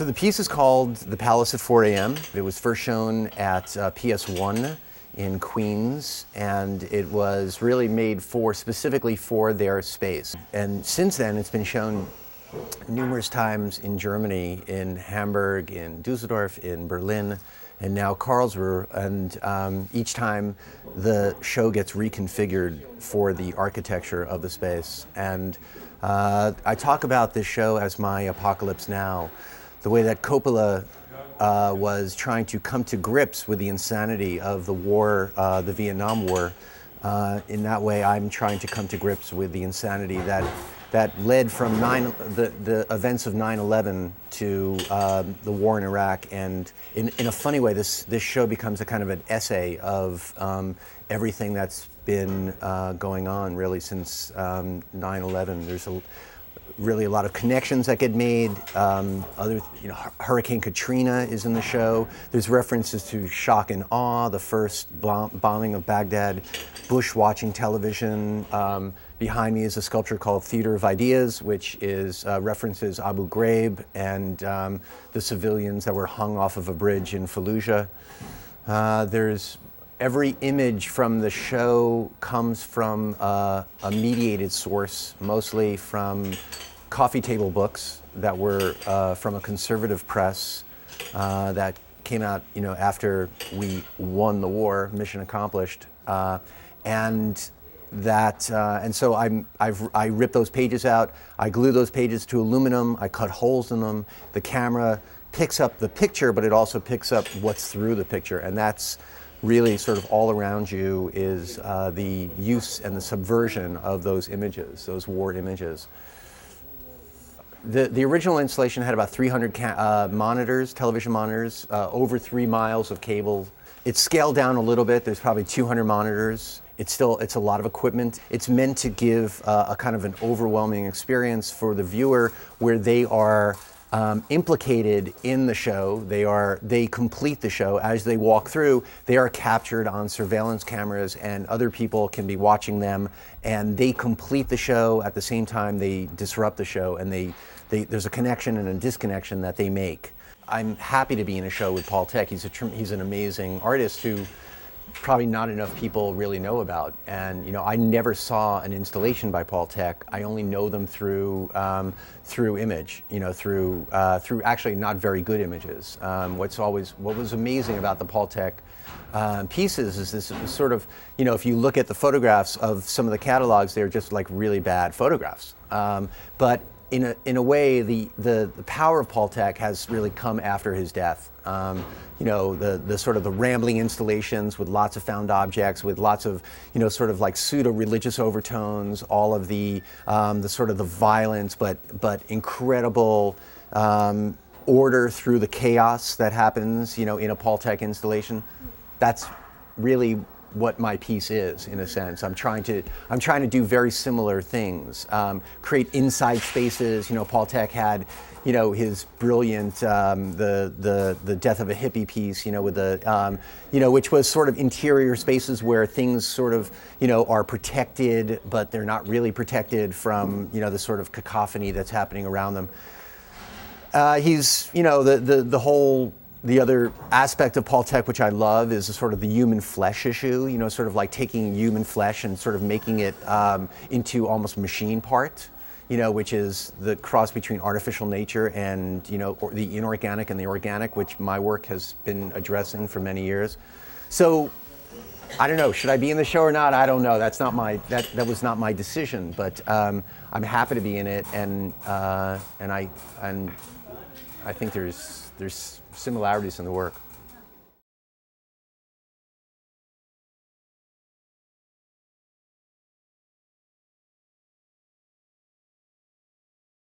So the piece is called The Palace at 4 a.m. It was first shown at uh, PS1 in Queens, and it was really made for specifically for their space. And since then, it's been shown numerous times in Germany, in Hamburg, in Dusseldorf, in Berlin, and now Karlsruhe. And um, each time the show gets reconfigured for the architecture of the space. And uh, I talk about this show as my Apocalypse Now, the way that Coppola uh, was trying to come to grips with the insanity of the war, uh, the Vietnam War. Uh, in that way, I'm trying to come to grips with the insanity that that led from nine, the, the events of 9-11 to um, the war in Iraq. And in, in a funny way, this, this show becomes a kind of an essay of um, everything that's been uh, going on really since um, 9-11. There's a, really a lot of connections that get made. Um, other, you know, Hurricane Katrina is in the show. There's references to shock and awe, the first bombing of Baghdad, Bush watching television. Um, behind me is a sculpture called Theater of Ideas, which is uh, references Abu Ghraib and um, the civilians that were hung off of a bridge in Fallujah. Uh, there's every image from the show comes from uh, a mediated source, mostly from coffee table books that were uh, from a conservative press uh, that came out, you know, after we won the war, mission accomplished, uh, and that, uh, and so I'm, I've, I rip those pages out, I glue those pages to aluminum, I cut holes in them. The camera picks up the picture, but it also picks up what's through the picture, and that's really sort of all around you is uh, the use and the subversion of those images, those war images. The, the original installation had about 300 ca- uh, monitors, television monitors, uh, over three miles of cable. It's scaled down a little bit. There's probably 200 monitors. It's still it's a lot of equipment. It's meant to give uh, a kind of an overwhelming experience for the viewer, where they are um, implicated in the show. They are they complete the show as they walk through. They are captured on surveillance cameras, and other people can be watching them. And they complete the show at the same time they disrupt the show, and they, they there's a connection and a disconnection that they make. I'm happy to be in a show with Paul Thek. He's a he's an amazing artist who probably not enough people really know about. And you know, I never saw an installation by Paul Thek. I only know them through um, through image. You know, through uh, through actually not very good images. Um, what's always what was amazing about the Paul Thek um, pieces is this sort of you know if you look at the photographs of some of the catalogs, they're just like really bad photographs. Um, but in a, in a way, the, the, the power of Paul Thek has really come after his death. Um, you know, the, the sort of the rambling installations with lots of found objects, with lots of, you know, sort of like pseudo-religious overtones, all of the, um, the sort of the violence, but, but incredible um, order through the chaos that happens, you know, in a Paul Thek installation. That's really what my piece is in a sense. I'm trying to I'm trying to do very similar things, um, create inside spaces. You know, Paul Thek had, you know, his brilliant um, the the the death of a hippie piece. You know, with the um, you know which was sort of interior spaces where things sort of you know are protected, but they're not really protected from you know the sort of cacophony that's happening around them. Uh, he's you know the the the whole the other aspect of Paul Thek, which I love, is sort of the human flesh issue. You know, sort of like taking human flesh and sort of making it um, into almost machine part. You know, which is the cross between artificial nature and you know the inorganic and the organic, which my work has been addressing for many years. So, I don't know. Should I be in the show or not? I don't know. That's not my that that was not my decision. But um, I'm happy to be in it, and uh, and I and I think there's there's similarities in the work.